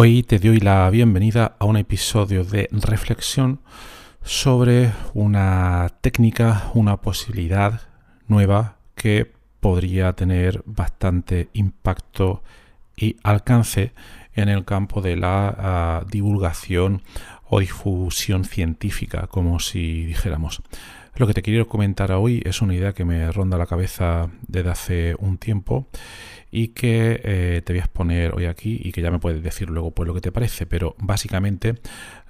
Hoy te doy la bienvenida a un episodio de reflexión sobre una técnica, una posibilidad nueva que podría tener bastante impacto y alcance en el campo de la ah, divulgación o difusión científica, como si dijéramos. Lo que te quiero comentar hoy es una idea que me ronda la cabeza desde hace un tiempo y que eh, te voy a exponer hoy aquí y que ya me puedes decir luego pues lo que te parece, pero básicamente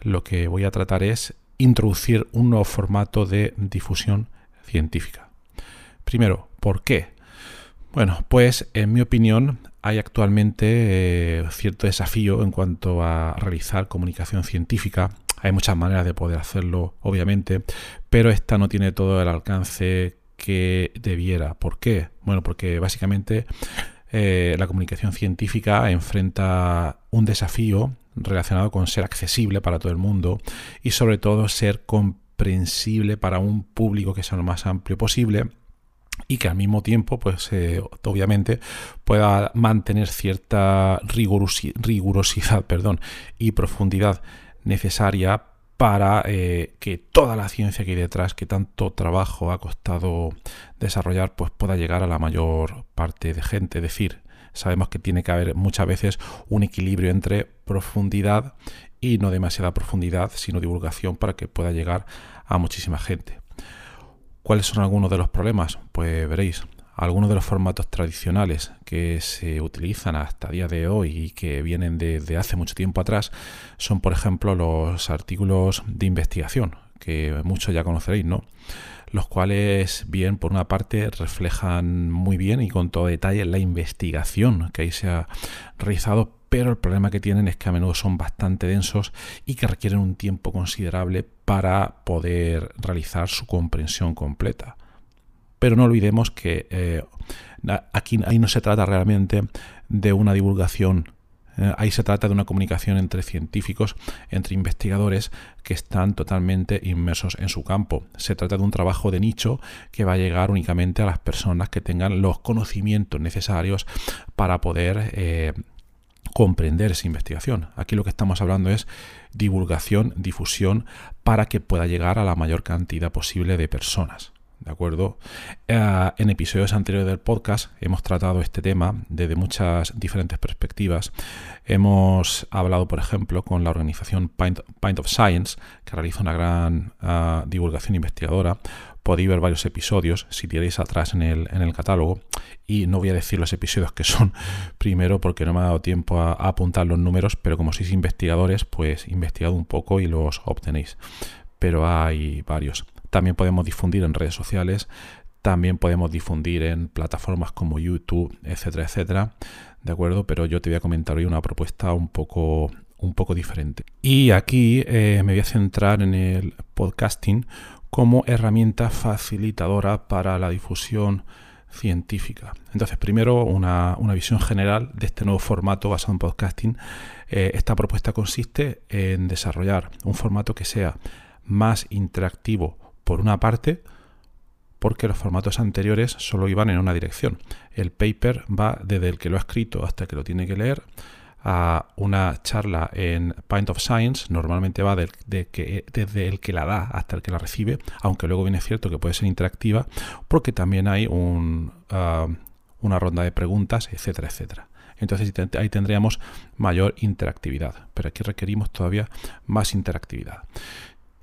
lo que voy a tratar es introducir un nuevo formato de difusión científica. Primero, ¿por qué? Bueno, pues en mi opinión hay actualmente eh, cierto desafío en cuanto a realizar comunicación científica. Hay muchas maneras de poder hacerlo, obviamente, pero esta no tiene todo el alcance que debiera. ¿Por qué? Bueno, porque básicamente eh, la comunicación científica enfrenta un desafío relacionado con ser accesible para todo el mundo y sobre todo ser comprensible para un público que sea lo más amplio posible y que al mismo tiempo, pues eh, obviamente, pueda mantener cierta rigurosidad perdón, y profundidad necesaria para eh, que toda la ciencia que hay detrás, que tanto trabajo ha costado desarrollar, pues pueda llegar a la mayor parte de gente. Es decir, sabemos que tiene que haber muchas veces un equilibrio entre profundidad y no demasiada profundidad, sino divulgación para que pueda llegar a muchísima gente. ¿Cuáles son algunos de los problemas? Pues veréis, algunos de los formatos tradicionales que se utilizan hasta día de hoy y que vienen desde hace mucho tiempo atrás son, por ejemplo, los artículos de investigación, que muchos ya conoceréis, ¿no? Los cuales, bien, por una parte, reflejan muy bien y con todo detalle la investigación que ahí se ha realizado, pero el problema que tienen es que a menudo son bastante densos y que requieren un tiempo considerable para poder realizar su comprensión completa. Pero no olvidemos que eh, aquí ahí no se trata realmente de una divulgación eh, ahí se trata de una comunicación entre científicos, entre investigadores que están totalmente inmersos en su campo. Se trata de un trabajo de nicho que va a llegar únicamente a las personas que tengan los conocimientos necesarios para poder eh, comprender esa investigación. Aquí lo que estamos hablando es divulgación, difusión, para que pueda llegar a la mayor cantidad posible de personas. ¿De acuerdo? Eh, en episodios anteriores del podcast hemos tratado este tema desde muchas diferentes perspectivas. Hemos hablado, por ejemplo, con la organización Pint, of Science, que realiza una gran eh, divulgación investigadora. Podéis ver varios episodios si tiráis atrás en el, en el, catálogo. Y no voy a decir los episodios que son primero porque no me ha dado tiempo a, a apuntar los números, pero como sois investigadores, pues investigad un poco y los obtenéis. Pero hay varios. También podemos difundir en redes sociales, también podemos difundir en plataformas como YouTube, etcétera, etcétera. ¿De acuerdo? Pero yo te voy a comentar hoy una propuesta un poco, un poco diferente. Y aquí eh, me voy a centrar en el podcasting como herramienta facilitadora para la difusión científica. Entonces, primero una, visión general de este nuevo formato basado en podcasting. Eh, esta propuesta consiste en desarrollar un formato que sea más interactivo por una parte, porque los formatos anteriores solo iban en una dirección. El paper va desde el que lo ha escrito hasta el que lo tiene que leer a una charla en Pint of Science, normalmente va desde el que la da hasta el que la recibe, aunque luego viene cierto que puede ser interactiva, porque también hay un, ah, una ronda de preguntas, etcétera, etcétera. Entonces ahí tendríamos mayor interactividad, pero aquí requerimos todavía más interactividad.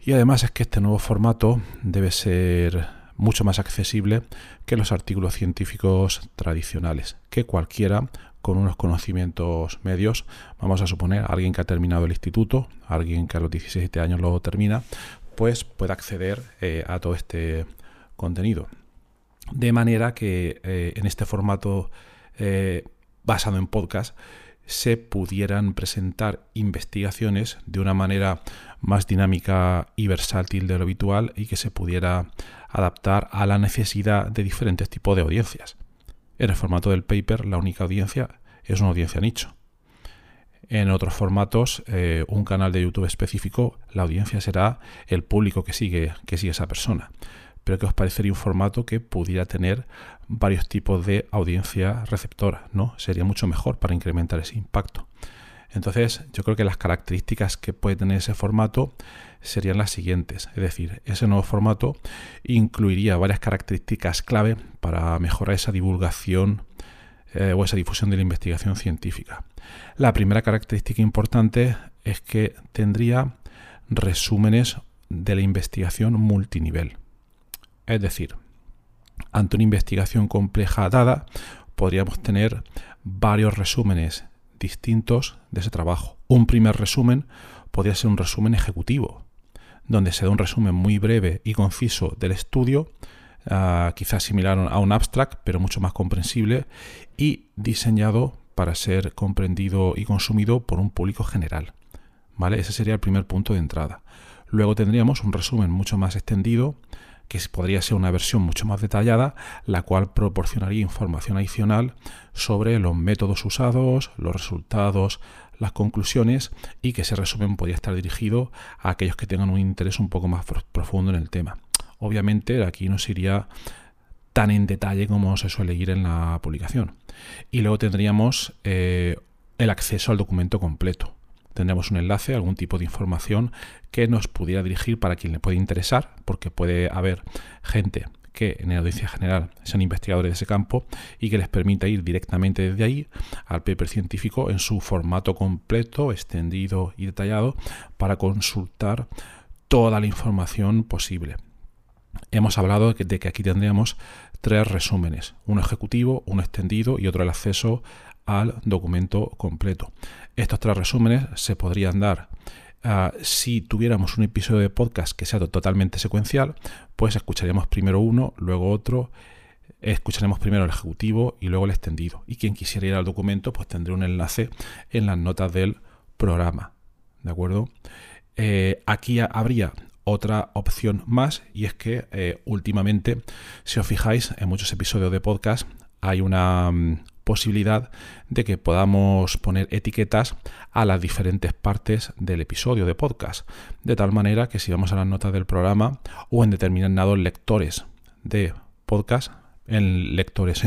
Y además es que este nuevo formato debe ser mucho más accesible que los artículos científicos tradicionales, que cualquiera con unos conocimientos medios, vamos a suponer alguien que ha terminado el instituto, alguien que a los 17 años lo termina, pues puede acceder eh, a todo este contenido. De manera que eh, en este formato eh, basado en podcast se pudieran presentar investigaciones de una manera más dinámica y versátil de lo habitual y que se pudiera adaptar a la necesidad de diferentes tipos de audiencias. En el formato del paper, la única audiencia es una audiencia nicho. En otros formatos, eh, un canal de YouTube específico, la audiencia será el público que sigue, que sigue esa persona. Pero ¿qué os parecería un formato que pudiera tener varios tipos de audiencia receptora? ¿no? Sería mucho mejor para incrementar ese impacto. Entonces, yo creo que las características que puede tener ese formato serían las siguientes. Es decir, ese nuevo formato incluiría varias características clave para mejorar esa divulgación eh, o esa difusión de la investigación científica. La primera característica importante es que tendría resúmenes de la investigación multinivel. Es decir, ante una investigación compleja dada, podríamos tener varios resúmenes distintos de ese trabajo. Un primer resumen podría ser un resumen ejecutivo, donde se da un resumen muy breve y conciso del estudio, ah, quizás similar a un abstract, pero mucho más comprensible y diseñado para ser comprendido y consumido por un público general. ¿Vale? Ese sería el primer punto de entrada. Luego tendríamos un resumen mucho más extendido, que podría ser una versión mucho más detallada, la cual proporcionaría información adicional sobre los métodos usados, los resultados, las conclusiones y que ese resumen podría estar dirigido a aquellos que tengan un interés un poco más profundo en el tema. Obviamente aquí no sería tan en detalle como se suele ir en la publicación. Y luego tendríamos eh, el acceso al documento completo tendremos un enlace, algún tipo de información que nos pudiera dirigir para quien le puede interesar, porque puede haber gente que en la audiencia general sean investigadores de ese campo y que les permita ir directamente desde ahí al paper científico en su formato completo, extendido y detallado para consultar toda la información posible. Hemos hablado de que, aquí tendríamos tres resúmenes, uno ejecutivo, uno extendido y otro el acceso al documento completo. Estos tres resúmenes se podrían dar ah, si tuviéramos un episodio de podcast que sea totalmente secuencial, pues escucharíamos primero uno, luego otro, escucharemos primero el ejecutivo y luego el extendido. Y quien quisiera ir al documento, pues tendrá un enlace en las notas del programa. ¿De acuerdo? Eh, aquí habría otra opción más y es que eh, últimamente, si os fijáis, en muchos episodios de podcast hay una, mm, posibilidad de que podamos poner etiquetas a las diferentes partes del episodio de podcast. De tal manera que si vamos a las notas del programa o en determinados lectores de podcast, en lectores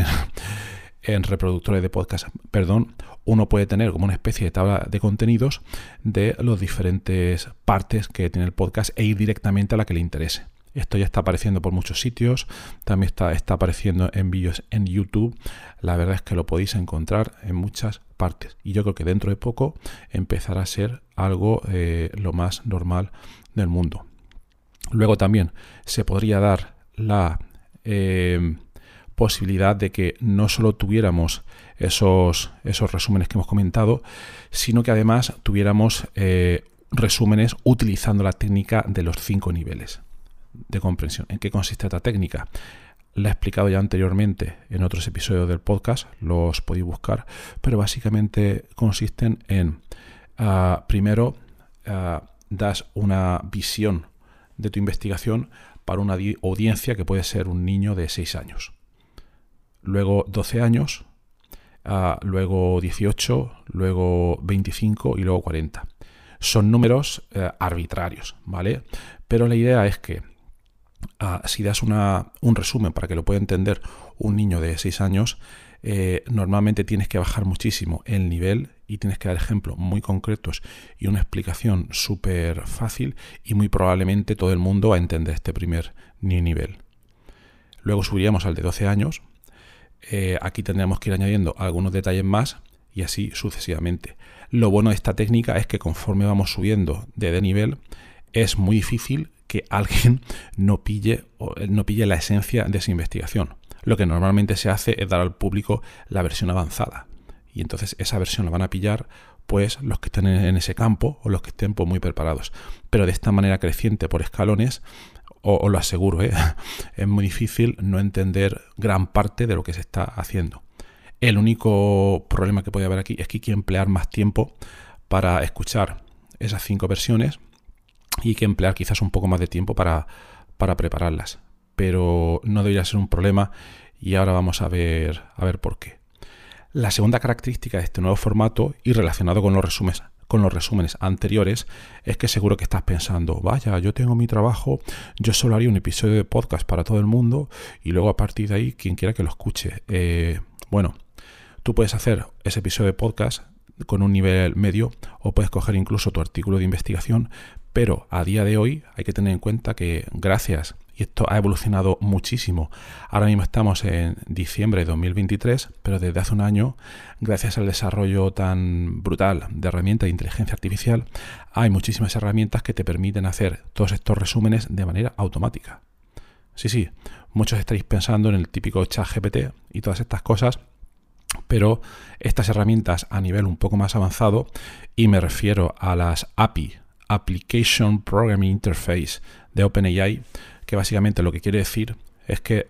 en, reproductores de podcast, perdón, uno puede tener como una especie de tabla de contenidos de las diferentes partes que tiene el podcast e ir directamente a la que le interese. Esto ya está apareciendo por muchos sitios, también está, está apareciendo en vídeos en YouTube. La verdad es que lo podéis encontrar en muchas partes. Y yo creo que dentro de poco empezará a ser algo eh, lo más normal del mundo. Luego también se podría dar la eh, posibilidad de que no solo tuviéramos esos, esos resúmenes que hemos comentado, sino que además tuviéramos eh, resúmenes utilizando la técnica de los cinco niveles de comprensión. ¿En qué consiste esta técnica? La he explicado ya anteriormente en otros episodios del podcast, los podéis buscar, pero básicamente consisten en, ah, primero, uh, das una visión de tu investigación para una audiencia que puede ser un niño de 6 años, luego 12 años, ah, luego 18, luego 25 y luego 40. Son números eh, arbitrarios, ¿vale? Pero la idea es que si das un resumen para que lo pueda entender un niño de 6 años, eh, normalmente tienes que bajar muchísimo el nivel y tienes que dar ejemplos muy concretos y una explicación súper fácil y muy probablemente todo el mundo va a entender este primer nivel. Luego subiríamos al de 12 años. Eh, aquí tendríamos que ir añadiendo algunos detalles más y así sucesivamente. Lo bueno de esta técnica es que conforme vamos subiendo de nivel, es muy difícil que alguien no pille, no pille la esencia de esa investigación. Lo que normalmente se hace es dar al público la versión avanzada. Y entonces esa versión la van a pillar pues los que estén en ese campo o los que estén pues, muy preparados. Pero de esta manera creciente por escalones, os lo aseguro, ¿eh? es muy difícil no entender gran parte de lo que se está haciendo. El único problema que puede haber aquí es que hay que emplear más tiempo para escuchar esas cinco versiones y que emplear quizás un poco más de tiempo para, para prepararlas. Pero no debería ser un problema y ahora vamos a ver, a ver por qué. La segunda característica de este nuevo formato y relacionado con los resúmenes con los resúmenes anteriores es que seguro que estás pensando, vaya, yo tengo mi trabajo, yo solo haría un episodio de podcast para todo el mundo y luego a partir de ahí quien quiera que lo escuche. Eh, bueno, tú puedes hacer ese episodio de podcast con un nivel medio o puedes coger incluso tu artículo de investigación, pero a día de hoy hay que tener en cuenta que gracias y esto ha evolucionado muchísimo. Ahora mismo estamos en diciembre de 2023, pero desde hace un año, gracias al desarrollo tan brutal de herramientas de inteligencia artificial, hay muchísimas herramientas que te permiten hacer todos estos resúmenes de manera automática. Sí, sí, muchos estaréis pensando en el típico chat GPT y todas estas cosas, pero estas herramientas a nivel un poco más avanzado, y me refiero a las API, Application Programming Interface de OpenAI, que básicamente lo que quiere decir es que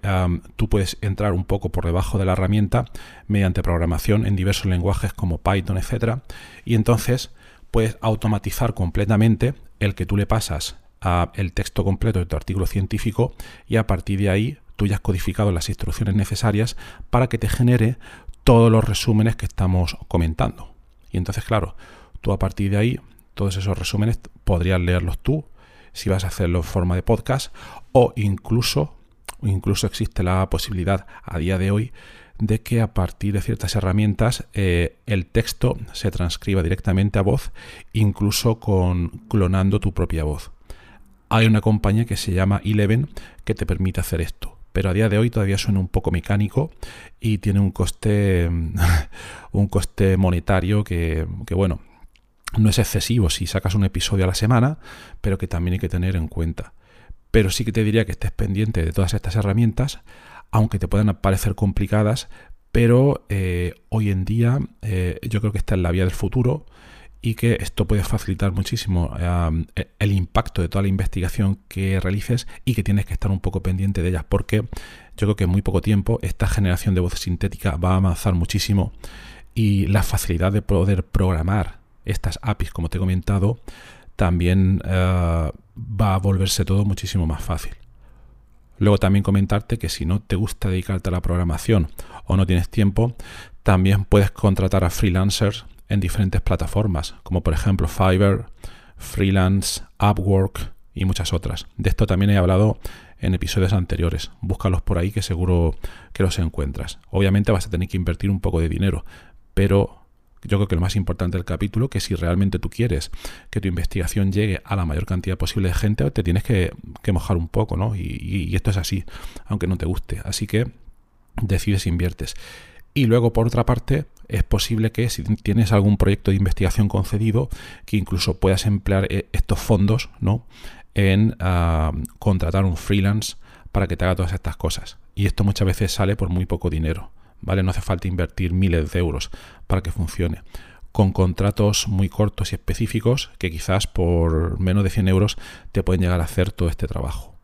tú puedes entrar un poco por debajo de la herramienta mediante programación en diversos lenguajes como Python, etcétera, y entonces puedes automatizar completamente el que tú le pasas a el texto completo de tu artículo científico y a partir de ahí tú ya has codificado las instrucciones necesarias para que te genere todos los resúmenes que estamos comentando. Y entonces, claro, tú a partir de ahí, todos esos resúmenes podrías leerlos tú si vas a hacerlo en forma de podcast o incluso, incluso existe la posibilidad a día de hoy de que a partir de ciertas herramientas eh, el texto se transcriba directamente a voz, incluso con clonando tu propia voz. Hay una compañía que se llama Eleven que te permite hacer esto, pero a día de hoy todavía suena un poco mecánico y tiene un coste, un coste monetario que, que bueno, no es excesivo si sacas un episodio a la semana, pero que también hay que tener en cuenta. Pero sí que te diría que estés pendiente de todas estas herramientas, aunque te puedan parecer complicadas, pero eh, hoy en día eh, yo creo que está en la vía del futuro y que esto puede facilitar muchísimo e, el impacto de toda la investigación que realices y que tienes que estar un poco pendiente de ellas porque yo creo que en muy poco tiempo esta generación de voz sintética va a avanzar muchísimo y la facilidad de poder programar estas APIs, como te he comentado, también eh, va a volverse todo muchísimo más fácil. Luego también comentarte que si no te gusta dedicarte a la programación o no tienes tiempo, también puedes contratar a freelancers en diferentes plataformas, como por ejemplo Fiverr, Freelance, Upwork y muchas otras. De esto también he hablado en episodios anteriores. Búscalos por ahí que seguro que los encuentras. Obviamente vas a tener que invertir un poco de dinero, pero yo creo que lo más importante del capítulo, que si realmente tú quieres que tu investigación llegue a la mayor cantidad posible de gente, te tienes que, mojar un poco, ¿no? Y, esto es así, aunque no te guste. Así que decides inviertes. Y luego, por otra parte, es posible que si tienes algún proyecto de investigación concedido, que incluso puedas emplear eh, estos fondos, ¿no? En ah, contratar un freelance para que te haga todas estas cosas. Y esto muchas veces sale por muy poco dinero. ¿Vale? No hace falta invertir miles de euros para que funcione. Con contratos muy cortos y específicos que quizás por menos de 100 euros te pueden llegar a hacer todo este trabajo.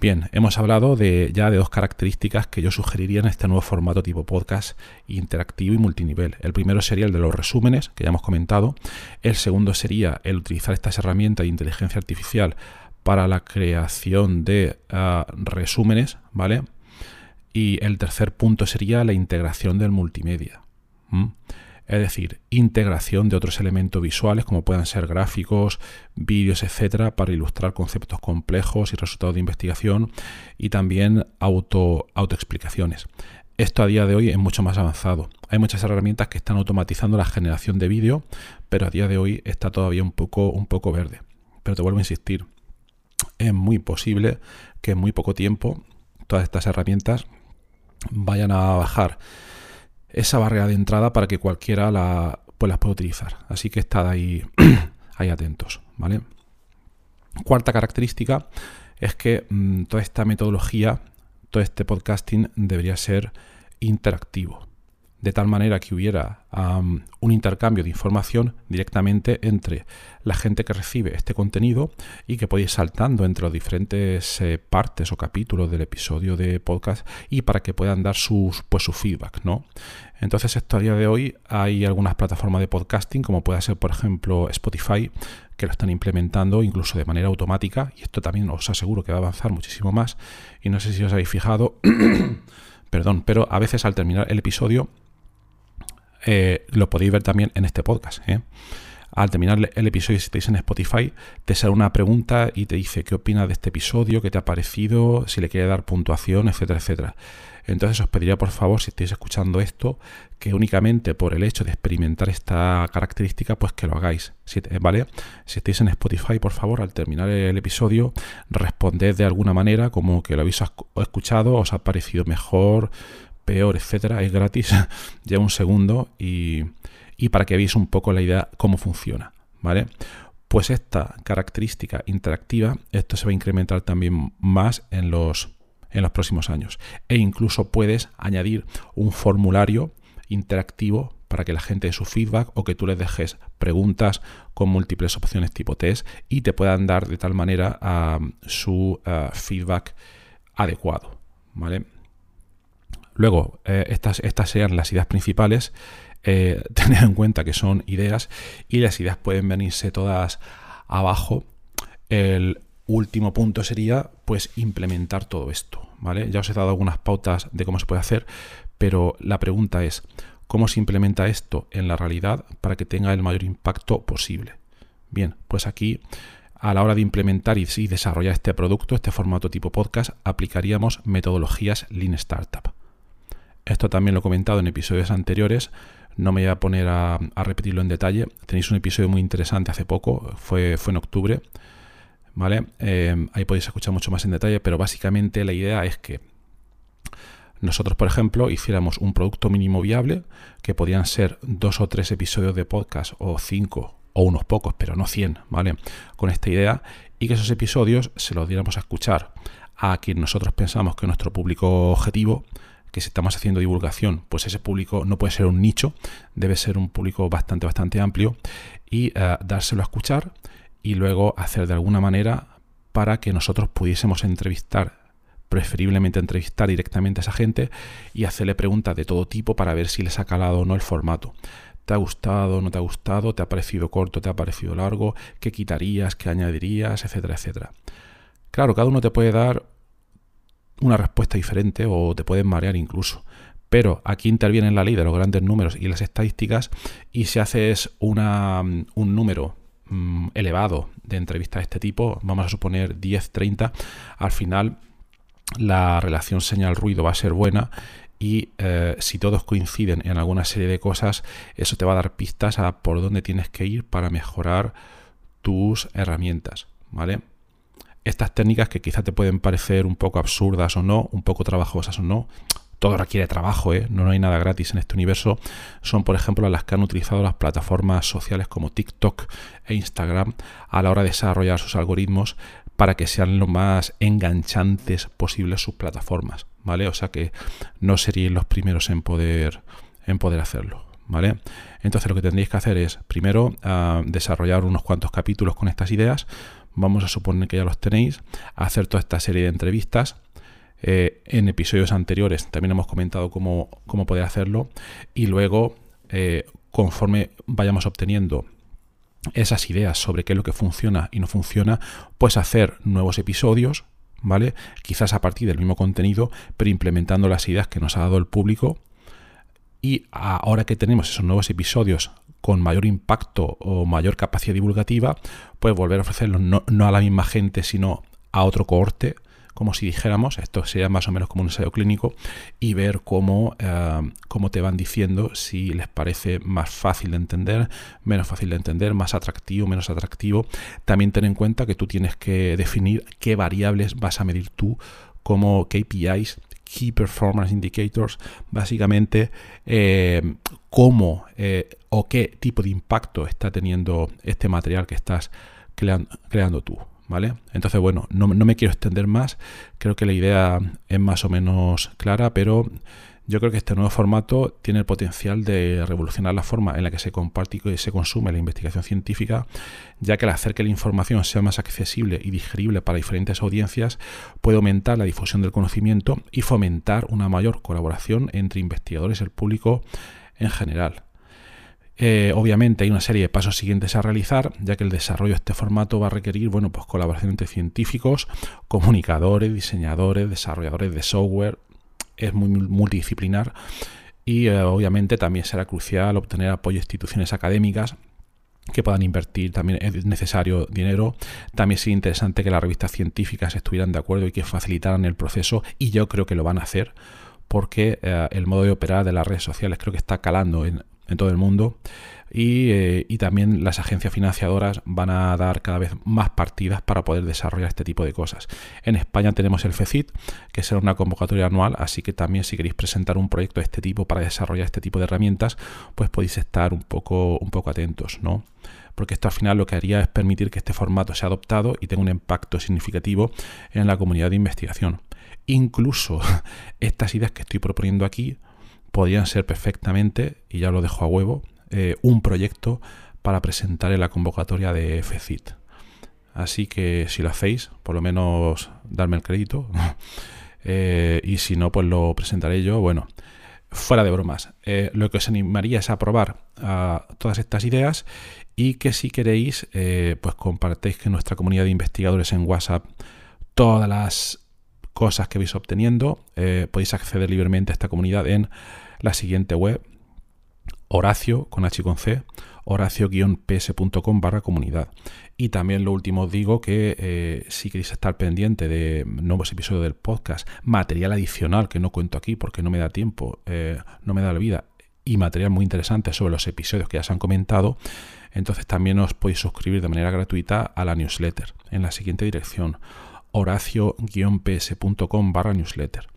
Bien, hemos hablado de, ya de dos características que yo sugeriría en este nuevo formato tipo podcast interactivo y multinivel. El primero sería el de los resúmenes, que ya hemos comentado. El segundo sería el utilizar estas herramientas de inteligencia artificial para la creación de ah, resúmenes, ¿vale? Y el tercer punto sería la integración del multimedia. Es decir, integración de otros elementos visuales como puedan ser gráficos, vídeos, etcétera, para ilustrar conceptos complejos y resultados de investigación y también auto, autoexplicaciones. Esto a día de hoy es mucho más avanzado. Hay muchas herramientas que están automatizando la generación de vídeo, pero a día de hoy está todavía un poco, un poco verde. Pero te vuelvo a insistir, es muy posible que en muy poco tiempo todas estas herramientas vayan a bajar esa barrera de entrada para que cualquiera la, pues las pueda utilizar. Así que estad ahí, ahí atentos, ¿vale? Cuarta característica es que mm, toda esta metodología, todo este podcasting debería ser interactivo de tal manera que hubiera un intercambio de información directamente entre la gente que recibe este contenido y que puede ir saltando entre las diferentes eh, partes o capítulos del episodio de podcast y para que puedan dar sus, pues, su feedback, ¿no? Entonces, esto a día de hoy hay algunas plataformas de podcasting, como puede ser, por ejemplo, Spotify, que lo están implementando incluso de manera automática, y esto también os aseguro que va a avanzar muchísimo más. Y no sé si os habéis fijado, perdón, pero a veces al terminar el episodio eh, lo podéis ver también en este podcast. ¿eh? Al terminar el episodio, si estáis en Spotify, te sale una pregunta y te dice qué opinas de este episodio, qué te ha parecido, si le quiere dar puntuación, etcétera, etcétera. Entonces os pediría por favor, si estáis escuchando esto, que únicamente por el hecho de experimentar esta característica, pues que lo hagáis. ¿Vale? Si estáis en Spotify, por favor, al terminar el episodio, responded de alguna manera como que lo habéis escuchado, os ha parecido mejor, peor, etcétera, es gratis, ya un segundo y, para que veáis un poco la idea cómo funciona, ¿vale? Pues esta característica interactiva, esto se va a incrementar también más en los, en los próximos años. E incluso puedes añadir un formulario interactivo para que la gente dé su feedback o que tú les dejes preguntas con múltiples opciones tipo test y te puedan dar de tal manera su ah, feedback adecuado. ¿vale? Luego, eh, estas, estas serían las ideas principales. Eh, tener en cuenta que son ideas y las ideas pueden venirse todas abajo. El último punto sería pues implementar todo esto. ¿vale? Ya os he dado algunas pautas de cómo se puede hacer, pero la pregunta es, ¿cómo se implementa esto en la realidad para que tenga el mayor impacto posible? Bien, pues aquí a la hora de implementar y desarrollar este producto, este formato tipo podcast, aplicaríamos metodologías Lean Startup. Esto también lo he comentado en episodios anteriores. No me voy a poner a, repetirlo en detalle. Tenéis un episodio muy interesante hace poco, fue, fue en octubre. ¿Vale? Eh, ahí podéis escuchar mucho más en detalle, pero básicamente la idea es que nosotros, por ejemplo, hiciéramos un producto mínimo viable, que podían ser dos o tres episodios de podcast, o cinco, o unos pocos, pero no cien, ¿vale? Con esta idea, y que esos episodios se los diéramos a escuchar a quien nosotros pensamos que nuestro público objetivo que si estamos haciendo divulgación, pues ese público no puede ser un nicho, debe ser un público bastante, bastante amplio y eh, dárselo a escuchar y luego hacer de alguna manera para que nosotros pudiésemos entrevistar preferiblemente entrevistar directamente a esa gente y hacerle preguntas de todo tipo para ver si les ha calado o no el formato. ¿Te ha gustado? ¿No te ha gustado? ¿Te ha parecido corto? ¿Te ha parecido largo? ¿Qué quitarías? ¿Qué añadirías? Etcétera, etcétera. Claro, cada uno te puede dar una respuesta diferente o te pueden marear incluso. Pero aquí interviene la ley de los grandes números y las estadísticas y si haces una, un número mm, elevado de entrevistas de este tipo, vamos a suponer 10, 30, al final la relación señal-ruido va a ser buena y eh, si todos coinciden en alguna serie de cosas, eso te va a dar pistas a por dónde tienes que ir para mejorar tus herramientas, ¿vale? Estas técnicas que quizá te pueden parecer un poco absurdas o no, un poco trabajosas o no, todo requiere trabajo, ¿eh? no, hay nada gratis en este universo, son por ejemplo las que han utilizado las plataformas sociales como TikTok e Instagram a la hora de desarrollar sus algoritmos para que sean lo más enganchantes posibles sus plataformas, ¿vale? O sea que no serían los primeros en poder, en poder hacerlo. ¿Vale? Entonces lo que tendréis que hacer es primero ah, desarrollar unos cuantos capítulos con estas ideas, vamos a suponer que ya los tenéis, hacer toda esta serie de entrevistas. Eh, en episodios anteriores también hemos comentado cómo, cómo poder hacerlo y luego eh, conforme vayamos obteniendo esas ideas sobre qué es lo que funciona y no funciona, pues hacer nuevos episodios, ¿vale? Quizás a partir del mismo contenido, pero implementando las ideas que nos ha dado el público. Y ahora que tenemos esos nuevos episodios con mayor impacto o mayor capacidad divulgativa, pues volver a ofrecerlo no, a la misma gente, sino a otro cohorte, como si dijéramos, esto sería más o menos como un ensayo clínico, y ver cómo, eh, cómo te van diciendo si les parece más fácil de entender, menos fácil de entender, más atractivo, menos atractivo. También ten en cuenta que tú tienes que definir qué variables vas a medir tú como KPIs Key Performance Indicators, básicamente eh, cómo eh, o qué tipo de impacto está teniendo este material que estás creando tú. ¿Vale? Entonces, bueno, no, no me quiero extender más, creo que la idea es más o menos clara, pero yo creo que este nuevo formato tiene el potencial de revolucionar la forma en la que se comparte y se consume la investigación científica, ya que al hacer que la información sea más accesible y digerible para diferentes audiencias, puede aumentar la difusión del conocimiento y fomentar una mayor colaboración entre investigadores y el público en general. Eh, obviamente hay una serie de pasos siguientes a realizar, ya que el desarrollo de este formato va a requerir bueno, pues colaboración entre científicos, comunicadores, diseñadores, desarrolladores de software, es muy multidisciplinar y eh, obviamente también será crucial obtener apoyo de instituciones académicas que puedan invertir, también es necesario dinero. También sería interesante que las revistas científicas estuvieran de acuerdo y que facilitaran el proceso y yo creo que lo van a hacer porque eh, el modo de operar de las redes sociales creo que está calando en, en todo el mundo eh, y, también las agencias financiadoras van a dar cada vez más partidas para poder desarrollar este tipo de cosas. En España tenemos el FECIT, que será una convocatoria anual, así que también si queréis presentar un proyecto de este tipo para desarrollar este tipo de herramientas, pues podéis estar un poco, un poco atentos, ¿no? Porque esto al final lo que haría es permitir que este formato sea adoptado y tenga un impacto significativo en la comunidad de investigación. Incluso estas ideas que estoy proponiendo aquí podrían ser perfectamente, y ya lo dejo a huevo, eh, un proyecto para presentar en la convocatoria de FECIT. Así que si lo hacéis, por lo menos darme el crédito. Eh, y si no, pues lo presentaré yo. Bueno, fuera de bromas. Eh, lo que os animaría es a probar todas estas ideas y que si queréis, pues compartéis que nuestra comunidad de investigadores en WhatsApp todas las cosas que vais obteniendo. podéis acceder libremente a esta comunidad en la siguiente web, Horacio, con H con C, horacio-ps.com barra comunidad. Y también lo último digo que eh, si queréis estar pendiente de nuevos episodios del podcast, material adicional que no cuento aquí porque no me da tiempo, eh, no me da la vida, y material muy interesante sobre los episodios que ya se han comentado, entonces también os podéis suscribir de manera gratuita a la newsletter en la siguiente dirección, horacio-ps.com barra newsletter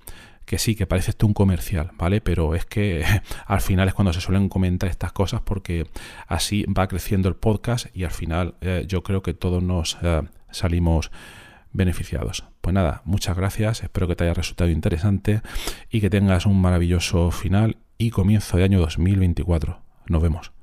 que sí, que parece esto un comercial, ¿vale? Pero es que al final es cuando se suelen comentar estas cosas porque así va creciendo el podcast y al final eh, yo creo que todos nos eh, salimos beneficiados. Pues nada, muchas gracias, espero que te haya resultado interesante y que tengas un maravilloso final y comienzo de año 2024. Nos vemos.